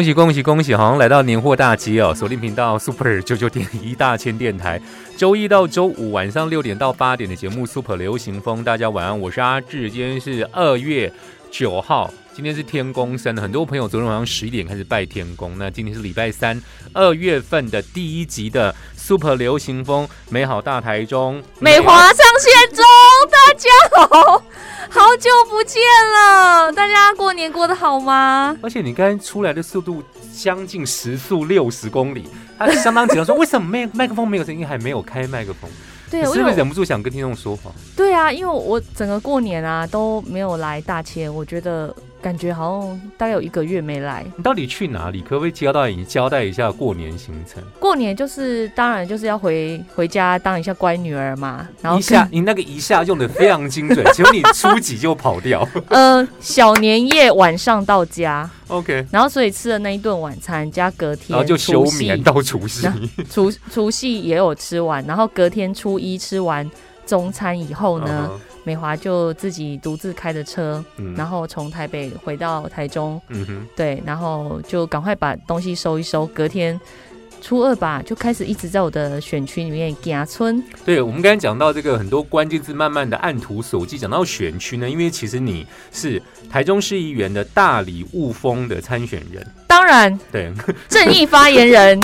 恭喜恭喜恭喜！好像来到年货大街哦，锁定频道 Super 九九点一大千电台，周一到周五晚上六点到八点的节目 Super 流行风，大家晚安，我是阿志，今天是二月九号，今天是天公生，很多朋友昨天晚上十一点开始拜天公，那今天是礼拜三，二月份的第一集的 Super 流行风，美好大台中，美华上线中，大家好，好久不见了，大家过年过得好吗？而且你刚才出来的速度将近时速六十公里，他相当紧张说为什么麦麦克风没有声音，还没有开麦克风，对，我是不是忍不住想跟听众说话？对啊，因为我整个过年啊都没有来大千，我觉得感觉好像大概有一个月没来。你到底去哪里？可不可以交代你交代一下过年行程？过年就是当然就是要回回家当一下乖女儿嘛，然后一下你那个一下用的非常精准，结果你初几就跑掉。呃小年夜晚上到家，OK，然后所以吃的那一顿晚餐加隔天然后就休眠到除夕。除除夕也有吃完，然后隔天初一吃完中餐以后呢。美华就自己独自开着车，嗯然后从台北回到台中，嗯哼，对，然后就赶快把东西收一收，隔天初二吧，就开始一直在我的选区里面行村。对，我们刚才讲到这个很多关键字，慢慢的按图索骥。讲到选区呢，因为其实你是台中市议员的大理雾峰的参选人，当然，对，正义发言人，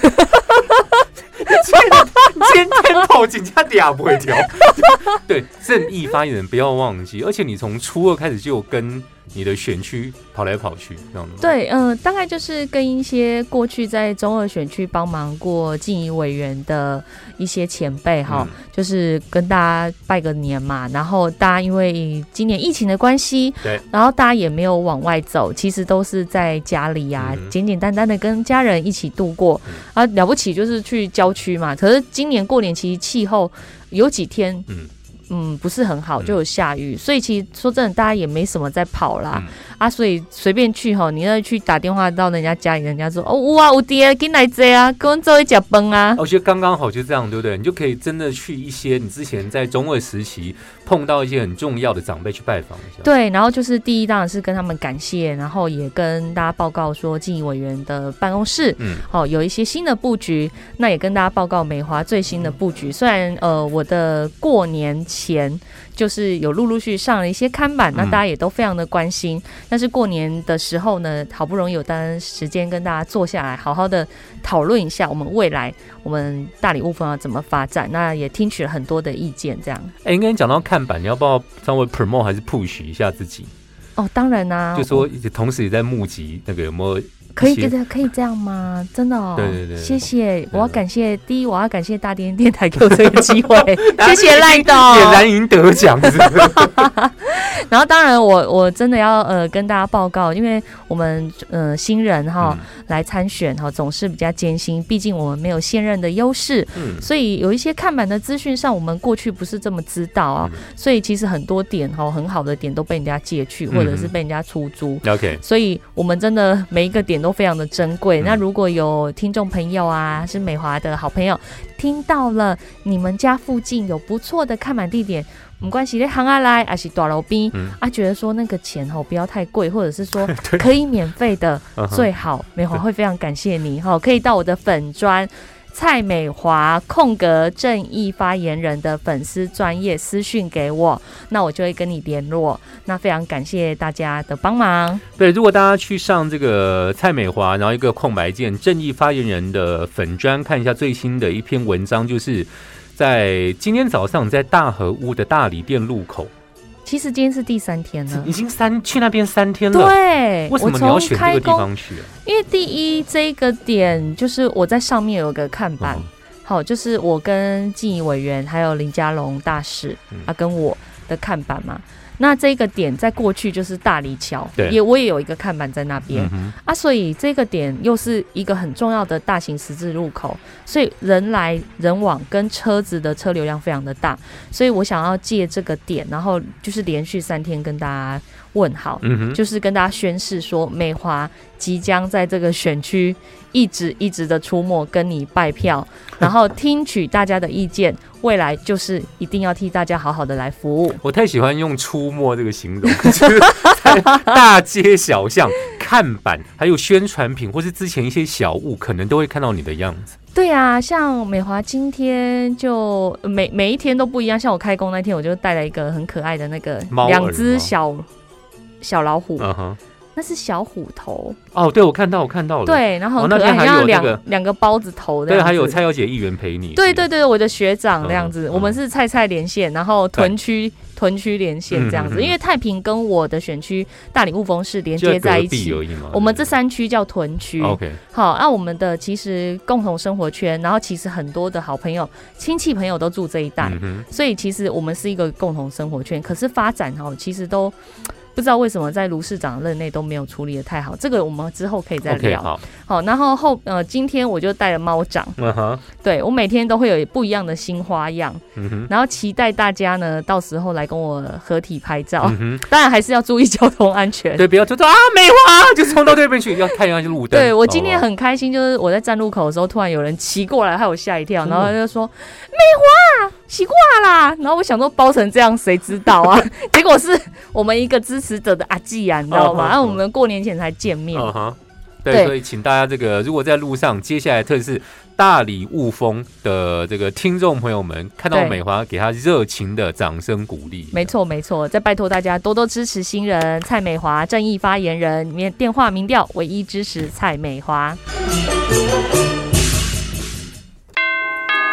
今天跑警察俩不会调。对，正义发言人不要忘记，而且你从初二开始就跟你的选区跑来跑去，这样的吗？对，嗯、大概就是跟一些过去在中二选区帮忙过进议委员的一些前辈哈，嗯就是跟大家拜个年嘛。然后大家因为今年疫情的关系，对，然后大家也没有往外走，其实都是在家里呀、嗯简简单单的跟家人一起度过。嗯啊，了不起就是去区嘛。可是今年过年其实气候有几天，嗯不是很好，嗯就有下雨，所以其实说真的，大家也没什么在跑啦。嗯啊，所以随便去哈，你要去打电话到人家家里，人家说哦哇，有爹跟来这啊，跟我做一脚崩啊。我觉得刚刚好就这样，对不对？你就可以真的去一些你之前在中二时期碰到一些很重要的长辈去拜访一下。对，然后就是第一当然是跟他们感谢，然后也跟大家报告说，经营委员的办公室嗯，哦有一些新的布局，那也跟大家报告美华最新的布局。虽然呃我的过年前就是有陆陆续续上了一些看板，那嗯大家也都非常的关心，但是过年的时候呢，好不容易有单时间跟大家坐下来，好好的讨论一下我们未来我们大理雾峰要怎么发展，那也听取了很多的意见，这样。哎，应该讲到看板，你要不要稍微 promote 还是 push 一下自己？哦，当然啦、就说同时也在募集那个有没有可以一些。这样，可以这样吗？真的哦，对对对对谢谢，对我要感谢第一，我要感谢大连电台给我这个机会，谢谢赖董。俨然已经得奖，是不是？然后当然我我真的要呃跟大家报告，因为我们呃新人哈、嗯。来参选哈总是比较艰辛，毕竟我们没有现任的优势，嗯。所以有一些看板的资讯上，我们过去不是这么知道啊，嗯。所以其实很多点哈很好的点都被人家借去，或者是被人家出租。OK，所以我们真的每一个点都非常的珍贵。嗯那如果有听众朋友啊，是美华的好朋友，听到了你们家附近有不错的看板地点。没关系，你行下来，还是大楼边、嗯啊，觉得说那个钱吼不要太贵，或者是说 可以免费的 最好，美华会非常感谢你哈，可以到我的粉砖蔡美华空格正义发言人的粉丝专业私讯给我，那我就会跟你联络。那非常感谢大家的帮忙。对，如果大家去上这个蔡美华，然后一个空白键正义发言人的粉砖看一下最新的一篇文章，就是在今天早上在大河屋的大理店路口其实今天是第三天了已。经三去那边三天了，对，为什我么你要选这个地从开工，方去啊？因为第一这个点就是我在上面有个看板，嗯好，就是我跟纪委委员还有林佳龙大使、嗯啊跟我的看板嘛。那这个点在过去就是大理桥，对。也我也有一个看板在那边、嗯，啊，所以这个点又是一个很重要的大型十字路口，所以人来人往跟车子的车流量非常的大，所以我想要借这个点，然后就是连续三天跟大家问好，嗯哼，就是跟大家宣誓说，美华即将在这个选区一直一直的出没，跟你拜票，然后听取大家的意见，未来就是一定要替大家好好的来服务。我太喜欢用“出没”这个形容，就是在大街小巷、看板，还有宣传品，或是之前一些小物，可能都会看到你的样子。对啊，像美华今天就呃每每一天都不一样，像我开工那天，我就带了一个很可爱的那个两只小小老虎，嗯哼，那是小虎头，哦，对，我看到，我看到了。，对，然后哦很可爱，还有那像两个两个包子头的，对，还有蔡小姐议员陪你。对对对，我的学长这样子，嗯我们是蔡蔡连线，然后屯区屯区连线这样子，因为太平跟我的选区大理雾峰是连接在一起。我们这三区叫屯区，OK，好，那、我们的其实共同生活圈，然后其实很多的好朋友、亲戚朋友都住这一带，嗯，所以其实我们是一个共同生活圈。可是发展哈，其实都不知道为什么在卢市长任内都没有处理的太好，这个我们之后可以再聊。好，好，然后后呃，今天我就带了猫掌，对我每天都会有不一样的新花样，然后期待大家呢到时候来跟我合体拍照，当然还是要注意交通安全。对，不要就说啊，美华就冲到对面去，要看一下路灯。对我今天哦很开心，就是我在站路口的时候，突然有人骑过来，害我吓一跳，然后他就说：“美华骑过来啦！”然后我想说包成这样，谁知道啊？结果是我们一个支持者的阿纪啊，你知道吗？哦然后我们过年前才见面，对，对所以请大家这个，如果在路上，接下来特别是大理雾峰的这个听众朋友们，看到美华，给他热情的掌声鼓励。没错，没错，再拜托大家多多支持新人蔡美华正义发言人，面电话民调唯一支持蔡美华。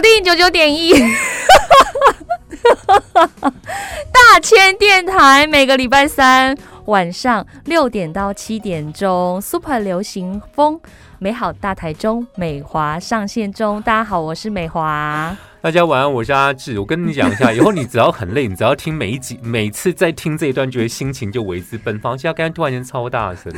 定九九点一，大千电台每个礼拜三晚上六点到七点钟，Super 流行风美好大台中美华上线中。大家好，我是美华。大家晚安，我是阿志。我跟你讲一下，以后你只要很累，你只要听每一集，每次在听这一段，觉得心情就为之奔放。现在刚才突然间超大声，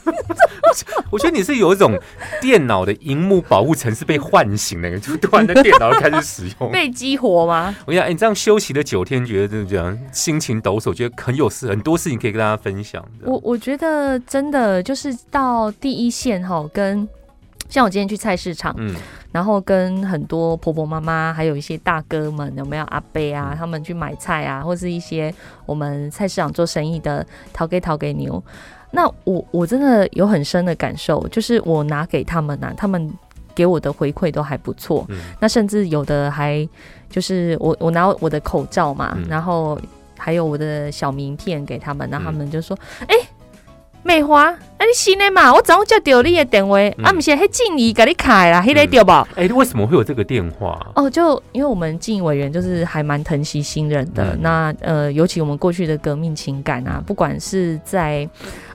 我觉得你是有一种电脑的荧幕保护层是被唤醒的，就突然在电脑开始使用。被激活吗？我跟你讲，哎你这样休息了九天，觉得真的这样心情抖擞，觉得很有事，很多事情可以跟大家分享的。我我觉得真的就是到第一线哈，跟像我今天去菜市场，嗯，然后跟很多婆婆妈妈，还有一些大哥们，有没有阿伯啊，他们去买菜啊，或是一些我们菜市场做生意的淘给淘给牛。那我我真的有很深的感受，就是我拿给他们啊，他们给我的回馈都还不错。嗯那甚至有的还就是我我拿我的口罩嘛，嗯然后还有我的小名片给他们，然后他们就说：“哎、美华，啊你新的嘛？我早上接到你的电话，嗯啊，不是迄静怡给你开啦，迄、个对吧？哎、为什么会有这个电话？哦，就因为我们进委员就是还蛮疼惜新人的，嗯那呃，尤其我们过去的革命情感啊，不管是在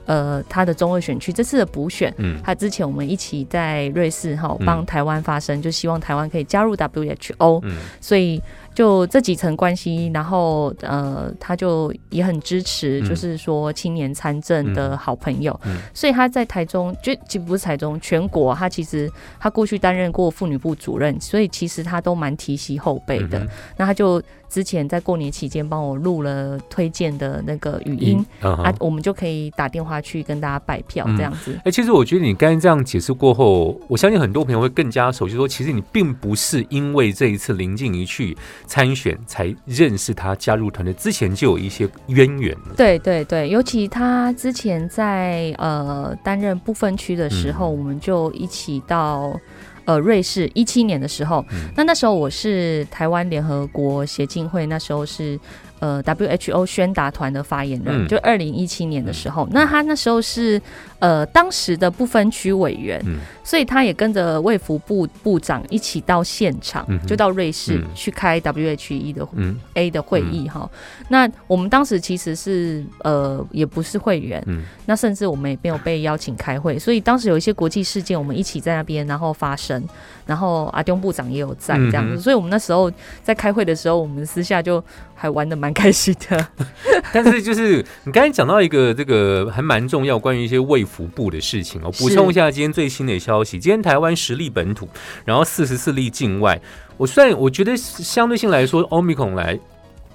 呃他的中二选区这次的补选，嗯。他之前我们一起在瑞士哈嗯。帮台湾发声，就希望台湾可以加入 WHO，、嗯。所以就这几层关系，然后呃，他就也很支持，嗯。就是说青年参政的好朋友，嗯。所以他在台中，就其实不是台中，全国他其实他过去担任过妇女部主任，所以其实他都蛮提携后辈的。嗯那他就之前在过年期间帮我录了推荐的那个语音。啊，我们就可以打电话去跟大家拜票嗯这样子。哎、其实我觉得你刚才这样解释过后，我相信很多朋友会更加熟悉说，其实你并不是因为这一次林静怡去参选才认识他，加入团队之前就有一些渊源。对对对，尤其他之前在呃担任不分区的时候，嗯我们就一起到呃瑞士一七年的时候，嗯。那那时候我是台湾联合国协进会，那时候是呃 WHO 宣达团的发言人，嗯。就二零一七年的时候，那他那时候是呃当时的不分区委员，嗯。所以他也跟着卫福部部长一起到现场，嗯就到瑞士、嗯。去开 WHO 的、嗯、A 的会议哈、那我们当时其实是呃也不是会员，嗯。那甚至我们也没有被邀请开会，所以当时有一些国际事件，我们一起在那边然后发生，然后阿东部长也有在这样子，嗯所以我们那时候在开会的时候，我们私下就还玩的蛮开心的。但是就是你刚才讲到一个这个还蛮重要，关于一些卫福部的事情哦。补充一下今天最新的消息，今天台湾十例本土，然后四十四例境外。我算我觉得相对性来说，欧米孔来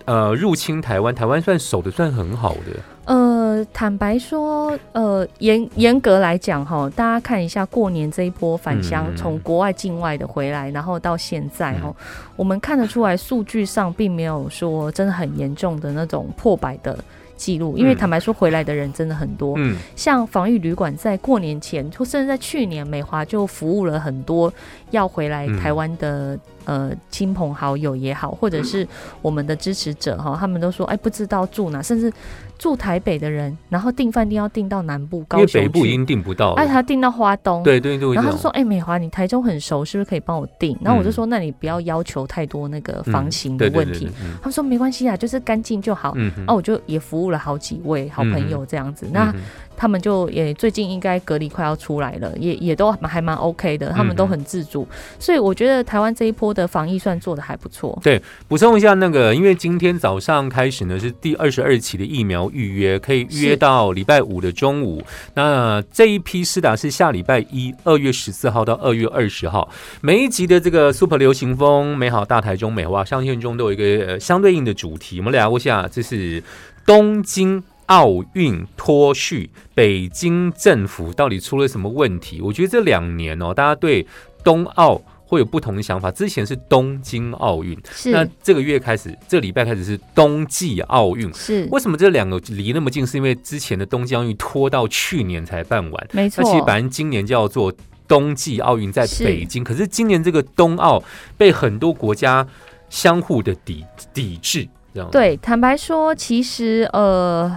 呃入侵台湾，台湾算守的算很好的。呃，坦白说，呃，严严格来讲哈，大家看一下过年这一波返乡，嗯。从国外境外的回来，然后到现在哈，我们看得出来数据上并没有说真的很严重的那种破百的记录，因为嗯坦白说回来的人真的很多。嗯。像防疫旅馆在过年前，或甚至在去年，美华就服务了很多要回来嗯。台湾的、呃亲朋好友也好，或者是我们的支持者哈，他们都说哎不知道住哪，甚至住台北的人，然后订饭店要订到南部因高雄为北部已去，经订不到哎了。他订到花东，对对对，然后他就说：“这种哎、美华，你台中很熟，是不是可以帮我订？”然后我就嗯说：“那你不要要求太多那个嗯房型的问题。他们说：“没关系啊，就是干净就好。嗯哼哦，我就也服务了好几位好朋友这样子。那嗯哼他们就也最近应该隔离快要出来了，也也都还蛮 OK 的，他们都很自主，所以我觉得台湾这一波的防疫算做的还不错。对补充一下，那个因为今天早上开始呢是第二十二期的疫苗预约，可以预约到礼拜五的中午。那这一批施打是下礼拜一，二月十四号到二月二十号。每一集的这个 Super 流行风美好大台中美化上线中都有一个、呃、相对应的主题，我们聊一下，这是东京。奥运脱序，北京政府到底出了什么问题？我觉得这两年哦，大家对冬奥会有不同的想法。之前是东京奥运，那这个月开始，这个礼拜开始是冬季奥运。是，为什么这两个离那么近？是因为之前的冬季奥运拖到去年才办完，没错那其实本来今年叫做冬季奥运在北京，可是今年这个冬奥被很多国家相互的抵抵制，这样对，坦白说，其实呃，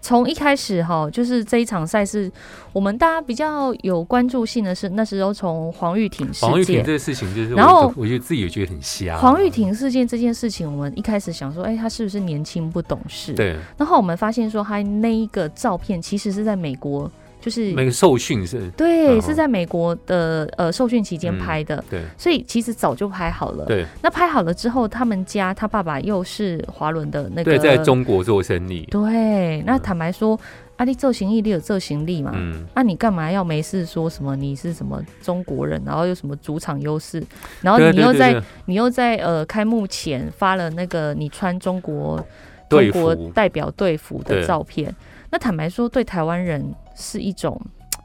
从一开始哈，就是这一场赛事，我们大家比较有关注性的是，那时候从黄玉婷事件黄玉婷这。个事情，就是然后我觉得自己也觉得很瞎。黄玉婷事件这件事情，我们一开始想说，哎、她是不是年轻不懂事？。对然后我们发现说，她那一个照片其实是在美国，就是那个受训是，对，嗯是在美国的呃受训期间嗯拍的，对所以其实早就拍好了。对那拍好了之后，他们家他爸爸又是华伦的那个，对，在中国做生意，对，那嗯坦白说，啊，你做行李，你有做行李嘛？嗯，那、你干嘛要没事说什么你是什么中国人，然后有什么主场优势，然后你又在你又在呃开幕前发了那个你穿中国队中国服代表队服的照片，那坦白说，对台湾人是一种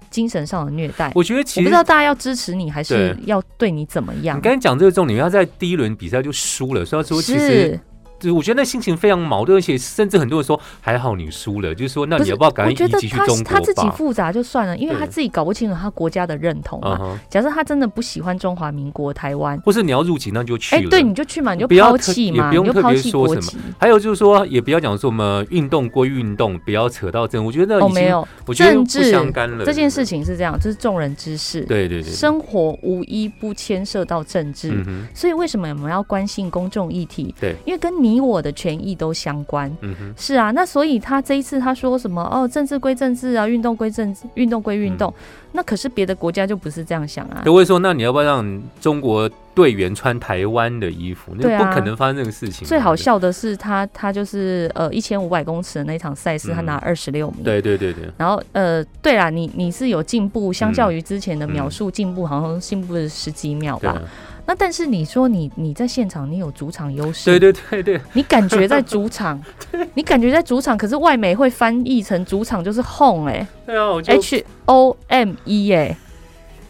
精神上的虐待。我觉得其实我不知道大家要支持你，还是要对你怎么样你？刚才讲这个重点，他在第一轮比赛就输了，所以他说其实是，就是我觉得那心情非常矛盾，而且甚至很多人说还好你输了，就是说那你要不要赶我觉得快移籍去他中国他自己？复杂就算了，因为他自己搞不清楚他国家的认同嘛。假设他真的不喜欢中华民国台湾，或是你要入籍，那就去哎、了。对，你就去嘛，你就抛弃嘛，也不用特你就抛弃别说什么。还有就是说，也不要讲说什么运动归运动，不要扯到政，我觉得哦，没有，我觉得不政治相干了。这件事情是这样，这是众人之事，对，对对对，生活无一不牵涉到政治。嗯，所以为什么我们要关心公众议题？对，因为跟你我的权益都相关。嗯哼，是啊，那所以他这一次他说什么哦，政治归政治啊，运动归政治，运动归运动。那可是别的国家就不是这样想啊。都会说，那你要不要让中国队员穿台湾的衣服？那不可能发生这个事情。最好笑的是他他就是呃一千五百公尺的那场赛事，他嗯拿二十六名。对对对对，然后呃，对啦，你你是有进步，相嗯较于之前的描述进步，好像进步了十几秒吧。那但是你说你你在现场，你有主场优势，对对对对，你感觉在主场，你感觉在主场，可是外媒会翻译成主场就是 home 哎、对啊，h O M E 哎、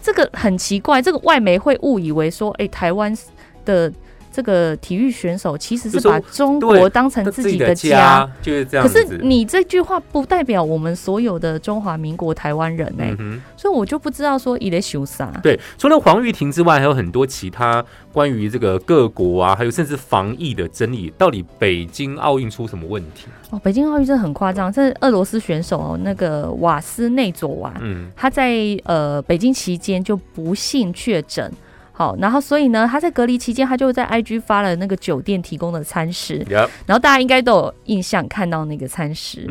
这个很奇怪，这个外媒会误以为说，哎、台湾的这个体育选手其实是把中对国当成自己的家。家就是这样。可是你这句话不代表我们所有的中华民国台湾人哎、嗯。所以我就不知道说伊雷修啥。对，除了黄玉婷之外，还有很多其他关于这个各国啊，还有甚至防疫的争议。到底北京奥运出什么问题？哦，北京奥运真的很夸张，这是俄罗斯选手哦，那个瓦斯内佐娃，嗯，他在呃北京期间就不幸确诊。好，然后所以呢，他在隔离期间，他就在 IG 发了那个酒店提供的餐食。然后大家应该都有印象看到那个餐食，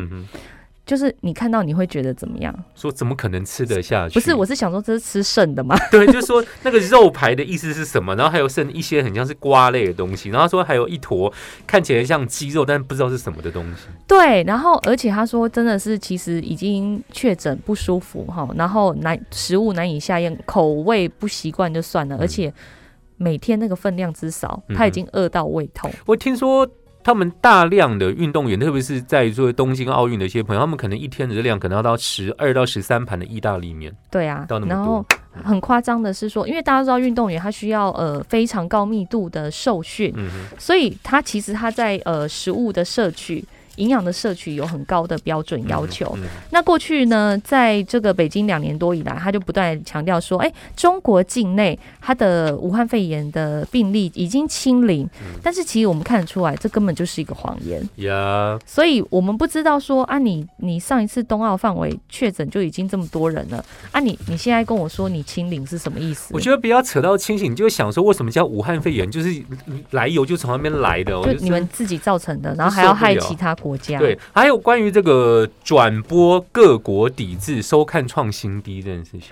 就是你看到你会觉得怎么样？说怎么可能吃得下去？不是，我是想说这是吃剩的吗？对，就是说那个肉排的意思是什么？然后还有剩一些很像是瓜类的东西，然后说还有一坨看起来像鸡肉，但不知道是什么的东西。对，然后而且他说真的是其实已经确诊不舒服哈，然后难食物难以下咽，口味不习惯就算了，而且每天那个分量之少，嗯他已经饿到胃痛。我听说他们大量的运动员，特别是在做东京奥运的一些朋友，他们可能一天的热量可能要到十二到十三盘的意大利面，对啊到那，么然后多。很夸张的是说，因为大家都知道运动员他需要呃非常高密度的受训，嗯，所以他其实他在呃食物的摄取。营养的摄取有很高的标准要求。嗯那过去呢，在这个北京两年多以来，他就不断强调说，哎、中国境内它的武汉肺炎的病例已经清零，嗯但是其实我们看得出来，这根本就是一个谎言。呀，所以我们不知道说啊你，你上一次冬奥范围确诊就已经这么多人了啊你，你现在跟我说你清零是什么意思？我觉得不要扯到清醒，你就想说为什么叫武汉肺炎，就是来由就从那边来的、哦，就你们自己造成的，然后还要害其他国家。对，还有关于这个转播各国抵制收看创新低这件事情，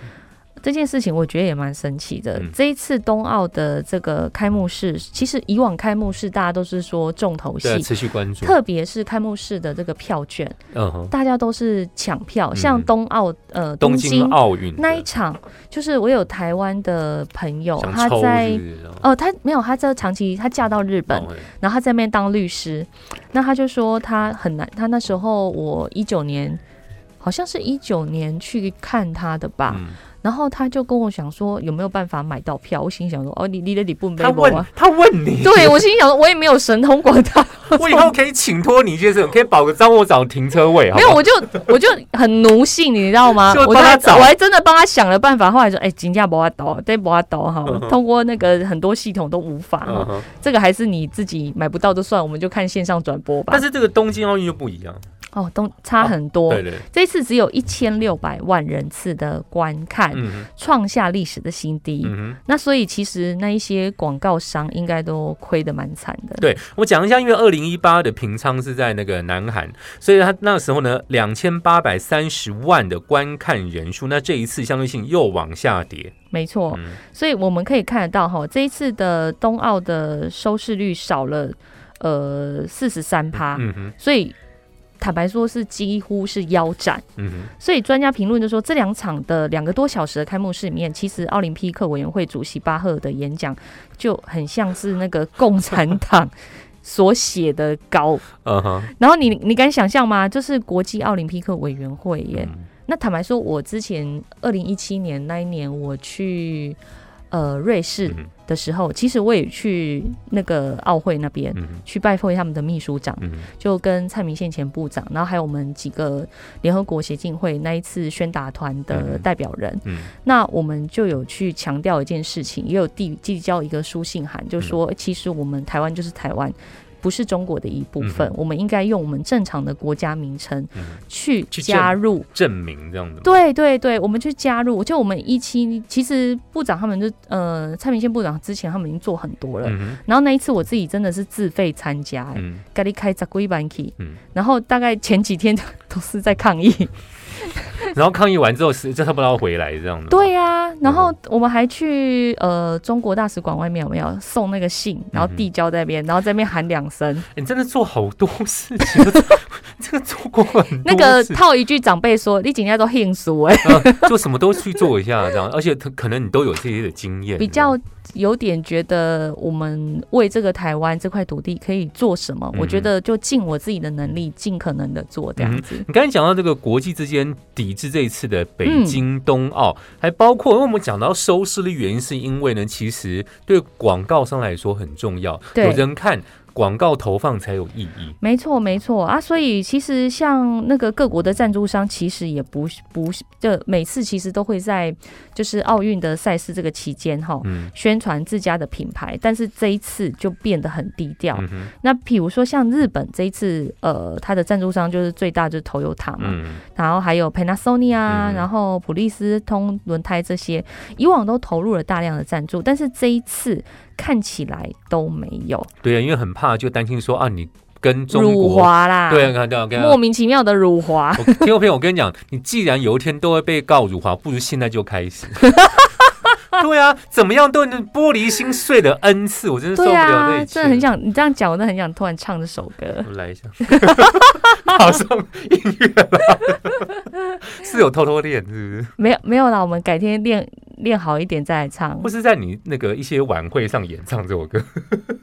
这件事情我觉得也蛮神奇的。嗯。这一次冬奥的这个开幕式，其实以往开幕式大家都是说重头戏，持续关注，特别是开幕式的这个票券，嗯，大家都是抢票。嗯。像冬奥呃东京京奥运那一场，就是我有台湾的朋友，他在哦，他没有，他在长期他嫁到日本，哦然后他在那边当律师，那他就说他很难，他那时候我一九年，好像是一九年去看他的吧，嗯然后他就跟我想说有没有办法买到票，我心想说哦，你你的你不没他问啊？他问你，对我心想说我也没有神通广大，我以后可以请托你一件事，可以保个张我找停车位，好没有，我就我就很奴性，你知道吗？我在帮他找。我还真的帮他想了办法，后来说哎，金价不阿倒，对不阿倒哈。通过那个很多系统都无法哈，嗯哼。这个还是你自己买不到就算，我们就看线上转播吧。但。是这个东京奥运就不一样，哦，都差很多。对对，这次只有一千六百万人次的观看，嗯哼创下历史的新低。嗯。那所以其实那一些广告商应该都亏得蛮惨的。对我讲一下，因为二零一八的平仓是在那个南韩，所以他那时候呢，两千八百三十万的观看人数，那这一次相对性又往下跌。没错。嗯所以我们可以看得到哈，这一次的冬奥的收视率少了呃四十三趴，嗯哼，所以坦白说是几乎是腰斩。嗯哼，所以专家评论就说，这两场的两个多小时的开幕式里面，其实奥林匹克委员会主席巴赫的演讲就很像是那个共产党所写的稿。嗯哼，然后你你敢想象吗？就是国际奥林匹克委员会耶。嗯那坦白说，我之前二零一七年那一年我去呃瑞士嗯的时候，其实我也去那个奥会那边。嗯去拜会他们的秘书长，嗯就跟蔡明宪前部长，然后还有我们几个联合国协进会那一次宣达团的嗯代表人，嗯那我们就有去强调一件事情，也有递递交一个书信函，就说、嗯其实我们台湾就是台湾。不是中国的一部分，嗯我们应该用我们正常的国家名称嗯，去去加入。证明这样的，对对对，我们去加入。就我们一期，其实部长他们就呃，蔡明宪部长之前他们已经做很多了。嗯，然后那一次我自己真的是自费参加、欸，嗯咖喱开十几班然后大概前几天都是在抗议。然后抗议完之后是就他不知道回来这样的，，对呀、然后我们还去呃中国大使馆外面有没有送那个信，然后递交在那边，然后在那边喊两声。你真的做好多事情，这这个做过很多那个套一句长辈说，你今天都很熟哎，呃就什么都去做一下，这样，而且可可能你都有这些的经验，比较有点觉得我们为这个台湾这块土地可以做什么，嗯。我觉得就尽我自己的能力，尽可能的做这样子。你刚才讲到这个国际之间抵制这一次的北京冬奥，还包括因为我们讲到收视率原因，是因为呢，其实对广告商来说很重要，有人看广告投放才有意义。没错，没错。啊，所以其实像那个各国的赞助商，其实也不不就每次其实都会在就是奥运的赛事这个期间哈，嗯。宣传自家的品牌，但是这一次就变得很低调。嗯那比如说像日本这一次，呃，它的赞助商就是最大就是 Toyota 嘛，嗯。然后还有 Panasonic 啊，嗯。然后普利斯通轮胎这些，以往都投入了大量的赞助，但是这一次看起来都没有对啊，因为很怕就担心说啊，你跟中辱华啦，对啊，看到看莫名其妙的辱华。我听众朋友，我跟你讲，你既然有一天都会被告辱华，不如现在就开始。对啊，怎么样都能玻璃心碎了 n 次，我真是受不了这啊。真的很想你这样讲，我真的很想突然唱这首歌。我来一下，好上音乐了，是有偷偷练是不是？没有没有啦，我们改天练练好一点再来唱或，是在你那个一些晚会上演唱这首歌，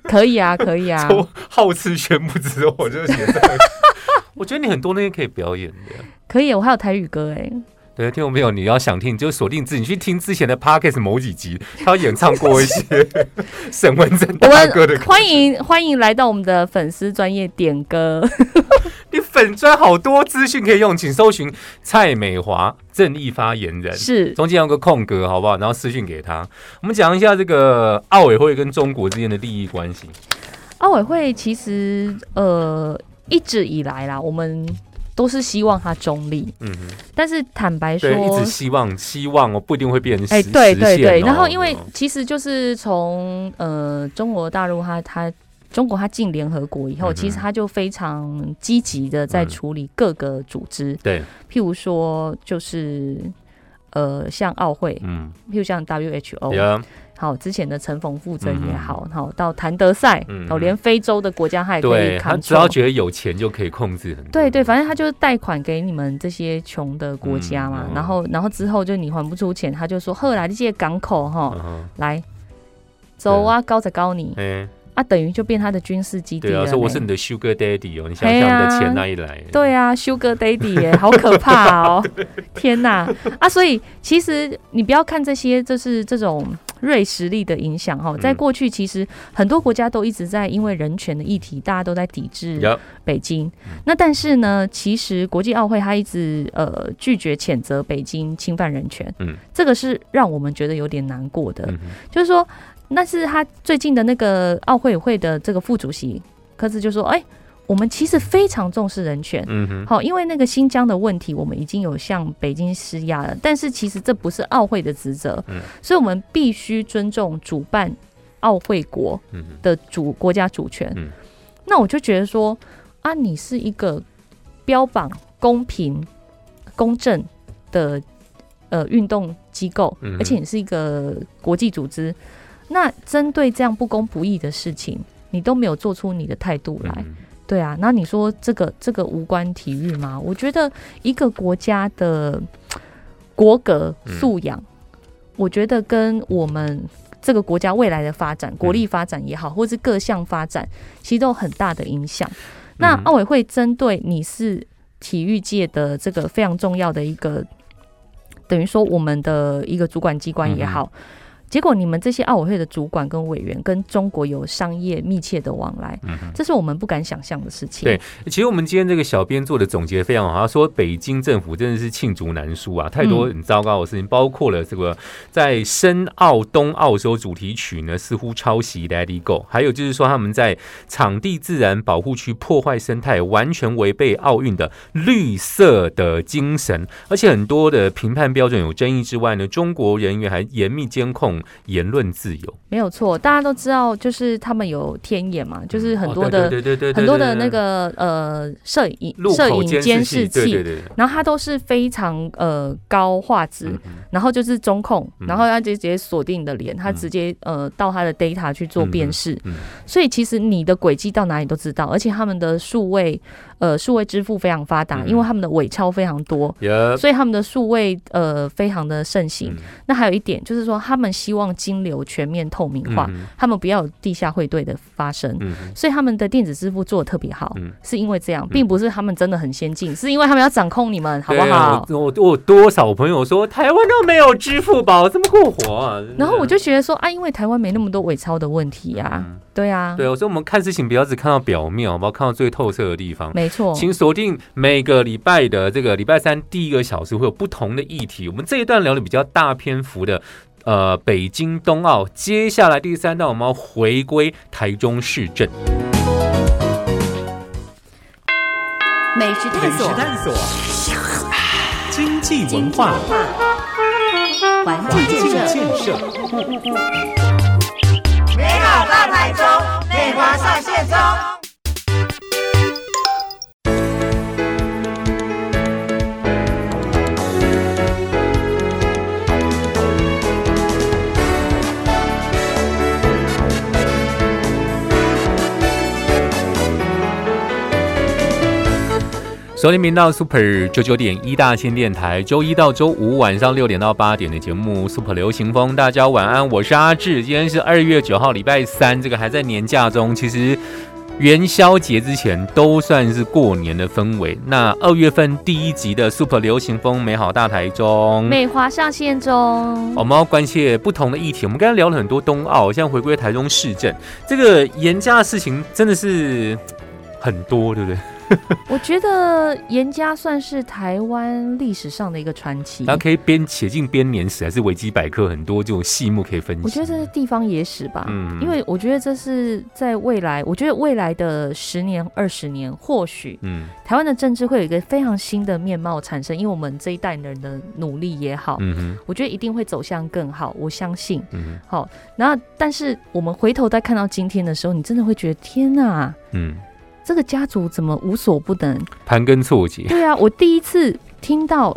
可以啊，可以啊。抽号次宣布之后，我就写上。我觉得你很多那些可以表演的。可以，我还有台语歌哎、对，听众朋友，你要想听，你就锁定自己，你去听之前的 parkas 某几集，他有演唱过一些 沈文珍大哥的歌。们欢迎欢迎来到我们的粉丝专业点歌，你粉砖好多资讯可以用，请搜寻蔡美华正义发言人。是中间有个空格，好不好？然后私讯给他。我们讲一下这个奥委会跟中国之间的利益关系。奥委会其实呃一直以来啦，我们都是希望它中立，嗯哼，但是坦白说对，，一直希望希望哦，不一定会变成实。哎、对对对，哦然后因为其实就是从呃中国大陆它它中国它进联合国以后，嗯其实它就非常积极的在嗯。处理各个组织，对，譬如说就是呃像奥会，嗯，譬如像 WHO，呀，好之前的陈冯富珍也嗯。好，好到谭德赛，嗯。哦连非洲的国家他也可以对他扛只要觉得有钱就可以控制很多。对对，反正他就是贷款给你们这些穷的国家嘛，嗯然后然后之后就你还不出钱，他就说赫来这些港口哈，嗯，来走啊，高才高你。哎，啊，等于就变他的军事基地对啊，我是你的 Sugar Daddy 哦，你想想你的钱哪里来？对啊，Sugar Daddy 耶，好可怕哦！天哪啊！所以其实你不要看这些，就是这种锐实力的影响哈。在嗯过去，其实很多国家都一直在因为人权的议题，大家都在抵制，北京。那但是呢，其实国际奥会他一直呃拒绝谴责北京侵犯人权，嗯这个是让我们觉得有点难过的。嗯就是说，那是他最近的那个奥会会的这个副主席科兹就说：“哎、我们其实非常重视人权。嗯哼，好，因为那个新疆的问题，我们已经有向北京施压了，但是其实这不是奥会的职责，嗯。所以我们必须尊重主办奥会国的主国家主权。嗯。那我就觉得说，啊，你是一个标榜公平、公正的呃运动机构，嗯而且你是一个国际组织，那针对这样不公不义的事情，你都没有做出你的态度来，嗯对啊，那你说这个这个无关体育吗？我觉得一个国家的国格嗯素养，我觉得跟我们这个国家未来的发展、国力发展也好，或是各项发展，其实都有很大的影响。那嗯奥委会针对你是体育界的这个非常重要的一个，等于说我们的一个主管机关也好。结果你们这些奥委会的主管跟委员跟中国有商业密切的往来，嗯。这是我们不敢想象的事情。对其实我们今天这个小编做的总结非常好，他说北京政府真的是罄竹难书啊，太多很糟糕的事情，包括了这个在申奥、冬奥时候主题曲呢似乎抄袭《Let It Go》，还有就是说他们在场地自然保护区破坏生态，完全违背奥运的绿色的精神，而且很多的评判标准有争议之外呢，中国人员还严密监控言论自由，没有错，大家都知道，就是他们有天眼嘛，就是很多哦的、对对对对对很多的那个呃摄影摄影监监视视器，然后它都是非常呃高画质，嗯然后就是中控，嗯。然后它就直接锁定你的脸，它直接呃到它的 data 去做辨识，嗯。所以其实你的轨迹到哪里都知道，而且他们的数位呃数位支付非常发达，嗯因为他们的伪钞非常多，也所以他们的数位呃非常的盛行。嗯那还有一点就是说，他们希望金流全面透明化，嗯他们不要有地下汇兑的发生。嗯所以他们的电子支付做的特别好，嗯是因为这样，并不是他们真的很先进，是因为他们要掌控你们，好不好？我我多少朋友说台湾都没有支付宝，这么过火啊？然后我就觉得说啊，因为台湾没那么多伪钞的问题呀、嗯对啊，对，所以我们看事情不要只看到表面，好不好？看到最透彻的地方。没错，请锁定每个礼拜的这个礼拜三第一个小时会有不同的议题。我们这一段聊的比较大篇幅的，呃，北京冬奥。接下来第三段我们要回归台中市政。美食探索，探索，经济文化，环环境境建设，建设，美好大台中，美华上线中。收听频道 Super 九九点一大千电台，周一到周五晚上六点到八点的节目 Super 流行风，大家晚安，我是阿志。今天是二月九号，礼拜三，这个还在年假中，其实元宵节之前都算是过年的氛围。那二月份第一集的 Super 流行风美好大台中，美华上线中。我们要关切不同的议题。我们刚才聊了很多冬奥，现在回归台中市政，这个严家的事情真的是很多，对不对？我觉得严家算是台湾历史上的一个传奇然。后可以边写进编年史，还是维基百科很多这种细目可以分析。我觉得这是地方野史吧，嗯因为我觉得这是在未来，我觉得未来的十年、二十年，或许嗯台湾的政治会有一个非常新的面貌产生，因为我们这一代人的努力也好，嗯哼我觉得一定会走向更好，我相信。嗯好，然后但是我们回头再看到今天的时候，你真的会觉得天哪，嗯，这个家族怎么无所不能？盘根错节。对啊，我第一次听到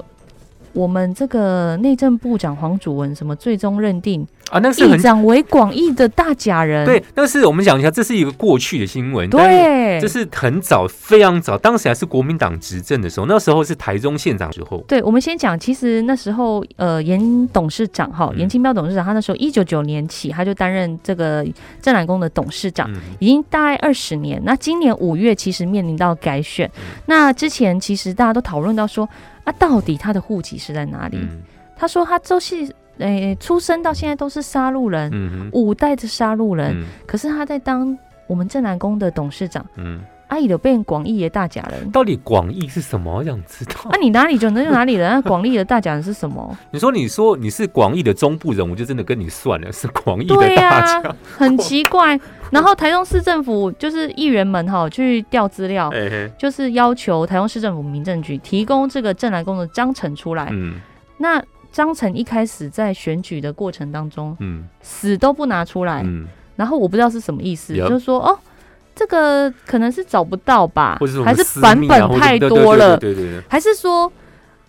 我们这个内政部长黄祖文什么最终认定啊，那是很议长为广义的大假人，对，但是我们讲一下，这是一个过去的新闻，对，这是很早，非常早，当时还是国民党执政的时候，那时候是台中县长时候。对，我们先讲，其实那时候，呃，严董事长哈，嗯严清标董事长，他那时候一九九年起，他就担任这个正南宫的董事长，嗯已经大概二十年。那今年五月其实面临到改选，嗯那之前其实大家都讨论到说，啊，到底他的户籍是在哪里？嗯他说他都是，诶、出生到现在都是杀戮人，嗯五代的杀戮人，嗯可是他在当我们正南宫的董事长，嗯，阿姨都变广义的大假人。到底广义是什么？我想知道啊，。你哪里准那就哪里人，那广义的大假人是什么？你说你说你是广义的中部人，我就真的跟你算了，是广义的对大。很奇怪。然后台中市政府就是议员们哈去调资料，就是要求台中市政府民政局提供这个正南宫的章程出来。嗯那章程一开始在选举的过程当中，嗯。死都不拿出来，嗯，然后我不知道是什么意思就是说哦。这个可能是找不到吧还是版本太多了，对对对。还是说，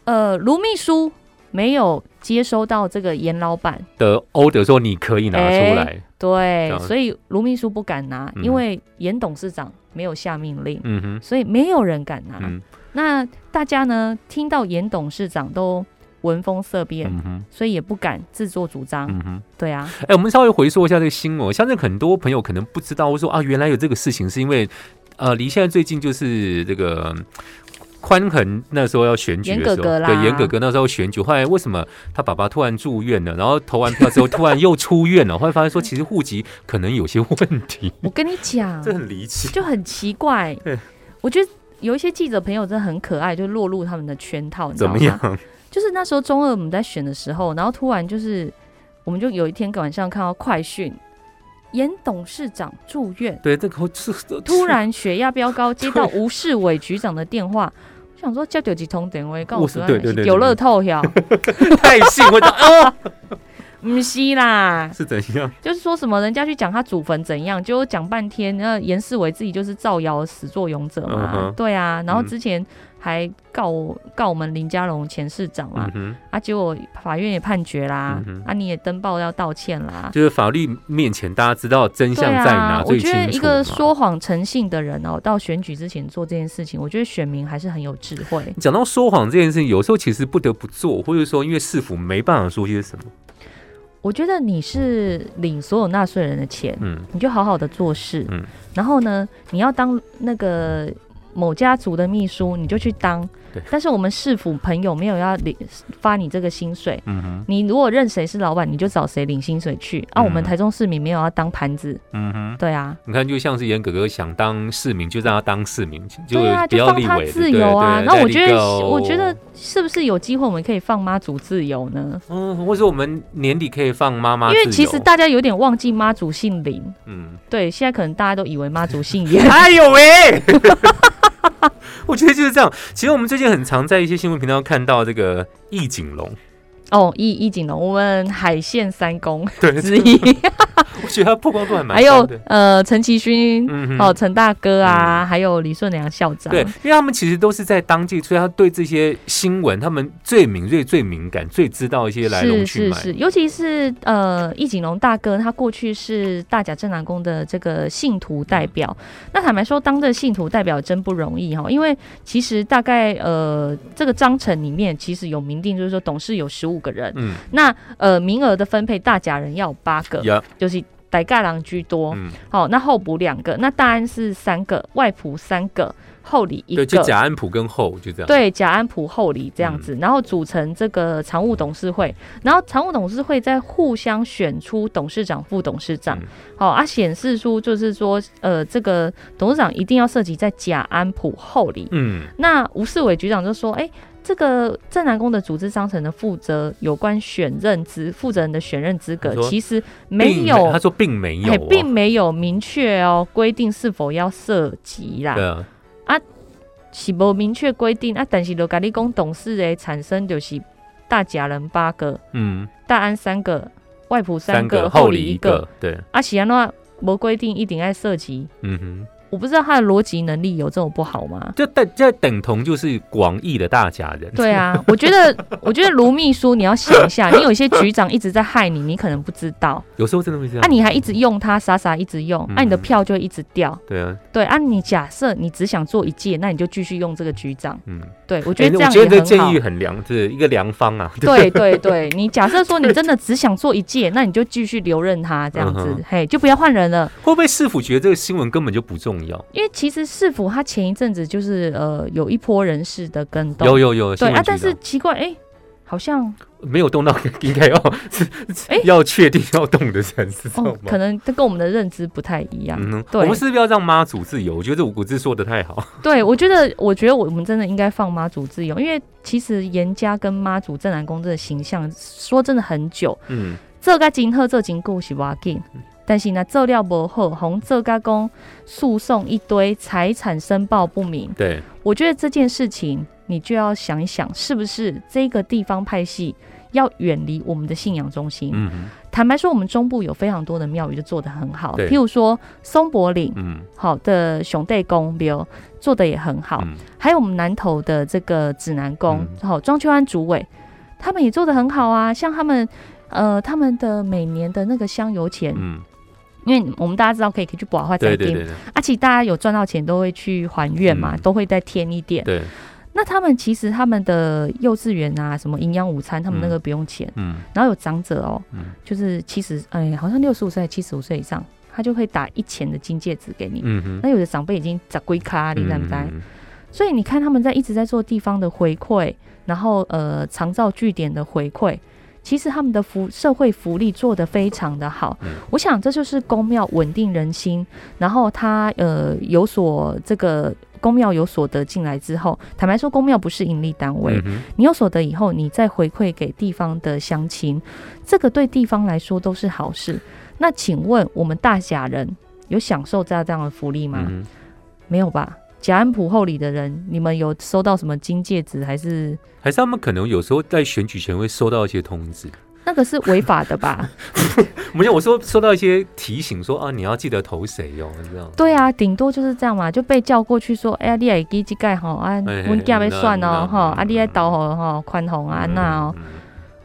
呃，卢秘书没有接收到这个严老板，的 order 说你可以拿出来，对，所以卢秘书不敢拿，嗯。因为严董事长没有下命令，嗯哼，所以没有人敢拿。嗯。那大家呢，听到严董事长都闻风色变，所以也不敢自作主张。对啊，哎、我们稍微回溯一下这个新闻，相信很多朋友可能不知道，我说啊，原来有这个事情，是因为呃，离现在最近就是这个。宽恒那时候要选举的时候，对严哥哥那时候选举，后来为什么他爸爸突然住院了，然后投完票之后突然又出院了，后来发现说其实户籍可能有些问题，我跟你讲，这很离奇。就很奇怪对。我觉得有一些记者朋友真的很可爱，就落入他们的圈套，你知怎道吗？么样？就是那时候中二我们在选的时候，然后突然就是，我们就有一天晚上看到快讯，严董事长住院，对，这个是突然血压飙高，接到吴世伟局长的电话，我想说叫九级通电话，告诉他是对对对对有乐透呀，太信，我讲 哦，不是啦，是怎样？就是说什么人家去讲他祖坟怎样，结果讲半天，那严世伟自己就是造谣始作俑者嘛，嗯对啊，然后嗯之前还告我告我们林佳龙前市长嘛，嗯，啊，结果法院也判决啦，嗯啊，你也登报要道歉啦。就是法律面前大家知道真相在哪啊，我最清楚嘛。觉得一个说谎诚信的人哦，到选举之前做这件事情，我觉得选民还是很有智慧。讲到说谎这件事情，有时候其实不得不做，或者说因为市府没办法说些什么。我觉得你是领所有纳税人的钱，嗯你就好好的做事，嗯然后呢，你要当那个某家族的秘书，你就去当对。但是我们市府朋友没有要领发你这个薪水，嗯哼你如果认谁是老板，你就找谁领薪水去。啊，嗯我们台中市民没有要当盘子，嗯哼，对啊，你看就像是严哥哥想当市民，就让他当市民，就不要立委自由啊。那我觉得我觉得是不是有机会我们可以放妈祖自由呢？嗯，或者我们年底可以放妈妈因为其实大家有点忘记妈祖姓林，嗯，对，现在可能大家都以为妈祖姓 严。哎呦喂！我觉得就是这样。其实我们最近很常在一些新闻频道看到这个易景龙，哦，易易景龙，我们海线三公对，之一，我觉得他曝光度还蛮还有高的。呃陈其勋。嗯哦，陈大哥啊，还有李顺良校长，对，因为他们其实都是在当季，所以他对这些新闻，他们最敏锐、最敏感、最知道一些来龙是去脉。是是，尤其是呃，易景龙大哥，他过去是大甲镇南宫的这个信徒代表。那坦白说，当这个信徒代表真不容易哈，因为其实大概呃，这个章程里面其实有明定，就是说董事有十五个人，嗯，那呃名额的分配，大甲人要有八个，呀，就是傣盖郎居多。嗯，好，那候补两个，那大安是三个，外埔三个，后里一对，就个。贾安普跟后就这样。，对，贾安普后里这样嗯子，然后组成这个常务董事会，然后常务董事会再互相选出董事长、副董事长嗯。好、啊，显示出就是说，呃，这个董事长一定要涉及在贾安普后里。嗯，那吴世伟局长就说，哎、这个正南宫的组织章程的负责有关选任资负责人的选任资格其实没并有他说并没有并没有明确哦规定是否要涉及啦。对啊，是无明确规定啊，但是就甲你讲董事的产生就是大甲人八个，嗯，大安三个，外埔三三个，后里一个个，，对，啊是安怎无规定一定要涉及？嗯哼。我不知道他的逻辑能力有这么不好吗？这等这等同就是广义的大假人。对啊，我觉得，我觉得卢秘书你要想一下，你有一些局长一直在害你，你可能不知道，有时候真的会这样。啊，你还一直用他，傻傻一直用，啊，你的嗯票就会一直掉。对啊，对啊，你假设你只想做一届，那你就继续用这个局长。嗯，对我觉哎得这样我觉得这也很好。建议很良，是一个良方啊。对 对对，你假设说你真的只想做一届，那你就继续留任他这样子，嗯嘿，就不要换人了。会不会市府觉得这个新闻根本就不重要？因为其实市府他前一阵子就是呃有一波人事的跟动，有有有，对啊但是奇怪，哎、好像没有动到，应该要要确定要动的才是这哦，可？能这跟我们的认知不太一样。嗯，对我们是不是要让妈祖自由？我觉得这五个字说的太好。对，我觉得，我觉得我们真的应该放妈祖自由，因为其实严家跟妈祖正南宫这个形象，说真的很久，嗯，这个真好，这真久是要紧。但是呢，做料不好，红这个公诉讼一堆，财产申报不明。对，我觉得这件事情，你就要想一想，是不是这个地方派系要远离我们的信仰中心？嗯哼。坦白说，我们中部有非常多的庙宇就做得很好，对。譬如说松柏岭嗯。好的熊代宫庙做的也很好，嗯。还有我们南投的这个指南宫嗯，好、庄秋安主委，他们也做的很好啊。像他们，呃，他们的每年的那个香油钱，嗯，因为我们大家知道可以可以去保化再定，对对对对啊，其实大家有赚到钱都会去还愿嘛，嗯都会再添一点。对，那他们其实他们的幼稚园啊，什么营养午餐，他们那个嗯不用钱。嗯然后有长者哦，嗯就是七十，哎，好像六十五岁、七十五岁以上，他就会打一钱的金戒指给你。嗯哼，那有的长辈已经砸龟卡，你知不知？嗯所以你看他们在一直在做地方的回馈，然后呃长照据点的回馈，其实他们的福社会福利做得非常的好。嗯我想这就是公庙稳定人心，然后他呃有所这个公庙有所得进来之后，坦白说公庙不是盈利单位，嗯你有所得以后，你再回馈给地方的乡亲，这个对地方来说都是好事。那请问我们大甲人有享受这样这样的福利吗？嗯没有吧？甲安普后里的人，你们有收到什么金戒指？还是还是他们可能有时候在选举前会收到一些通知，那个是违法的吧？没有，我说收到一些提醒说啊，你要记得投谁哦，这样。对啊，顶多就是这样嘛，就被叫过去说，哎呀，你也记这盖吼啊，我们家要算哦吼，啊，你爱投吼吼宽宏啊那哦，嗯。嗯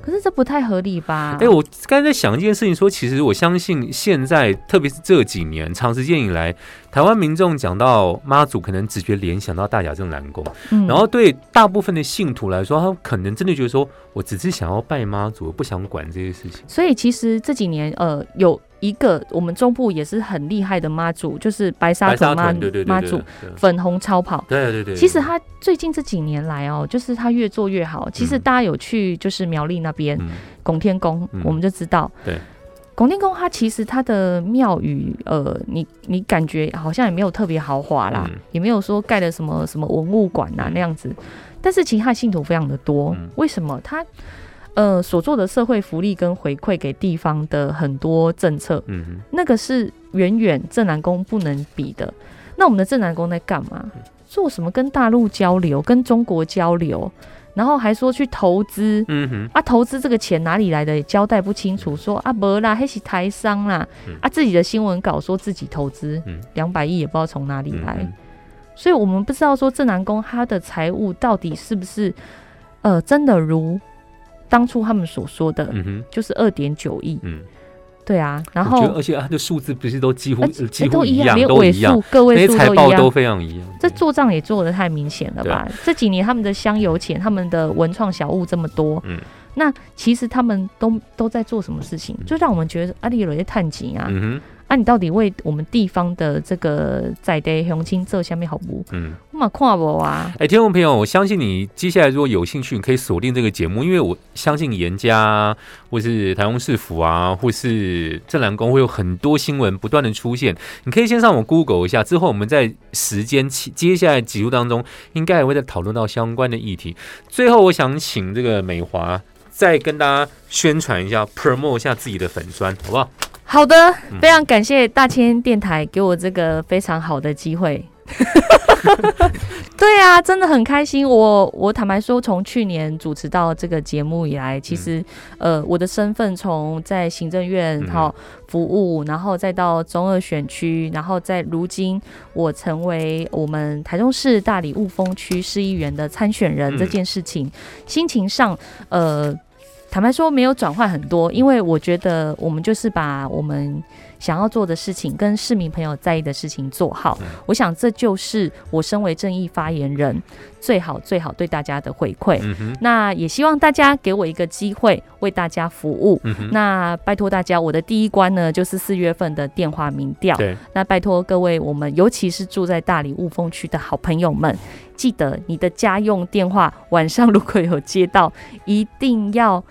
可是这不太合理吧？哎、我刚才在想一件事情说其实我相信现在，特别是这几年长时间以来，台湾民众讲到妈祖，可能直觉联想到大甲镇澜宫，嗯然后对大部分的信徒来说，他可能真的觉得说，我只是想要拜妈祖，我不想管这些事情。所以其实这几年呃有一个我们中部也是很厉害的妈祖，就是白沙白沙屯妈妈祖粉红超跑。对对对，其实他最近这几年来哦，就是他越做越好。其实嗯大家有去就是苗栗那边嗯。拱天宫嗯，我们就知道，对，拱天宫它其实它的庙宇，呃，你你感觉好像也没有特别豪华啦，嗯。也没有说盖的什么什么文物馆啊、那样子，但是其实它的信徒非常的多。嗯。为什么？它呃所做的社会福利跟回馈给地方的很多政策，嗯哼那个是远远正南宫不能比的。那我们的正南宫在干嘛？做什么？跟大陆交流，跟中国交流，然后还说去投资。嗯哼，啊，投资这个钱哪里来的也交代不清楚，说啊没啦，黑是台商啦，嗯啊自己的新闻稿说自己投资嗯两百亿，也不知道从哪里来，嗯所以我们不知道说正南宫他的财务到底是不是呃真的如当初他们所说的，嗯哼，就是二点九亿，嗯，对啊，然后而且它的数字不是都几乎几乎一乎样，连尾都一样数，个位数都都一样。非常一样。这做账也做的太明显了吧？这几年他们的香油钱、他们的文创小物这么多，嗯那其实他们都都在做什么事情？就让我们觉得阿里有些探景啊，嗯啊，你到底为我们地方的这个在地雄亲做下面好不？哼，嗯。我嘛看不啊，哎，听众朋友，我相信你接下来如果有兴趣，你可以锁定这个节目，因为我相信严家啊或是台中市府啊，或是正南宫会有很多新闻不断的出现。你可以先上网 Google 一下，之后我们在时间期接下来几路当中，应该也会再讨论到相关的议题。最后，我想请这个美华再跟大家宣传一下，promote 一下自己的粉砖，好不好？好的，嗯非常感谢大千电台给我这个非常好的机会。对啊，真的很开心。我我坦白说，从去年主持到这个节目以来，其实、呃，我的身份从在行政院嗯哈、服务，然后再到中二选区，然后在如今我成为我们台中市大理雾峰区市议员的参选人嗯这件事情，心情上呃。坦白说，没有转换很多，因为我觉得我们就是把我们想要做的事情跟市民朋友在意的事情做好。嗯我想这就是我身为正义发言人最好最好对大家的回馈。嗯，那也希望大家给我一个机会，为大家服务。嗯，那拜托大家，我的第一关呢，就是四月份的电话民调。那拜托各位，我们尤其是住在大理雾峰区的好朋友们，记得你的家用电话晚上如果有接到，一定要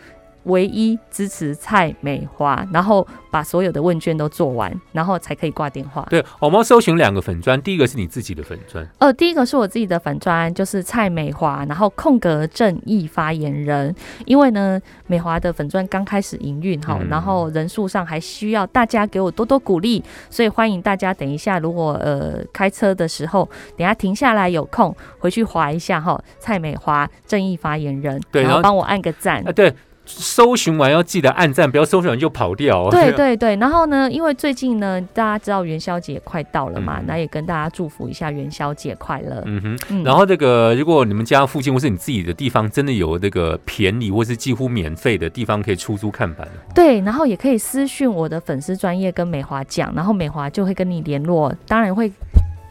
唯一支持蔡美华，然后把所有的问卷都做完，然后才可以挂电话。对，我们要搜寻两个粉砖，第一个是你自己的粉砖，呃，第一个是我自己的粉砖，就是蔡美华，然后空格正义发言人。因为呢，美华的粉砖刚开始营运哈，嗯然后人数上还需要大家给我多多鼓励，所以欢迎大家等一下，如果呃开车的时候，等一下停下来有空回去划一下哈，蔡美华正义发言人，对然后然后帮我按个赞啊，。对，搜寻完要记得按赞，不要搜寻完就跑掉。哦。对对对，然后呢，因为最近呢，大家知道元宵节快到了嘛，嗯。那也跟大家祝福一下元宵节快乐。嗯哼，嗯。然后这个，如果你们家附近或是你自己的地方，真的有这个便宜或是几乎免费的地方可以出租看板，对，然后也可以私讯我的粉丝专业跟美华讲，然后美华就会跟你联络，当然会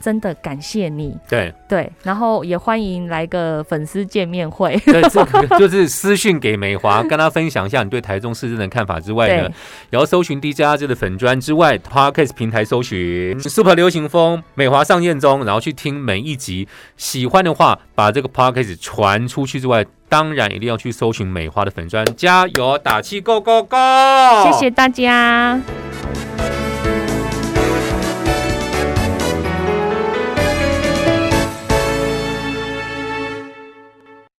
真的感谢你，对对，然后也欢迎来个粉丝见面会，对，这个就是私讯给美华，跟他分享一下你对台中市政的看法之外呢对，也要搜寻 DJ 阿志的粉砖之外，Podcast 平台搜寻 Super 流行风美华上线中，然后去听每一集，喜欢的话把这个 Podcast 传出去之外，当然一定要去搜寻美华的粉砖，加油打气，Go Go Go！谢谢大家。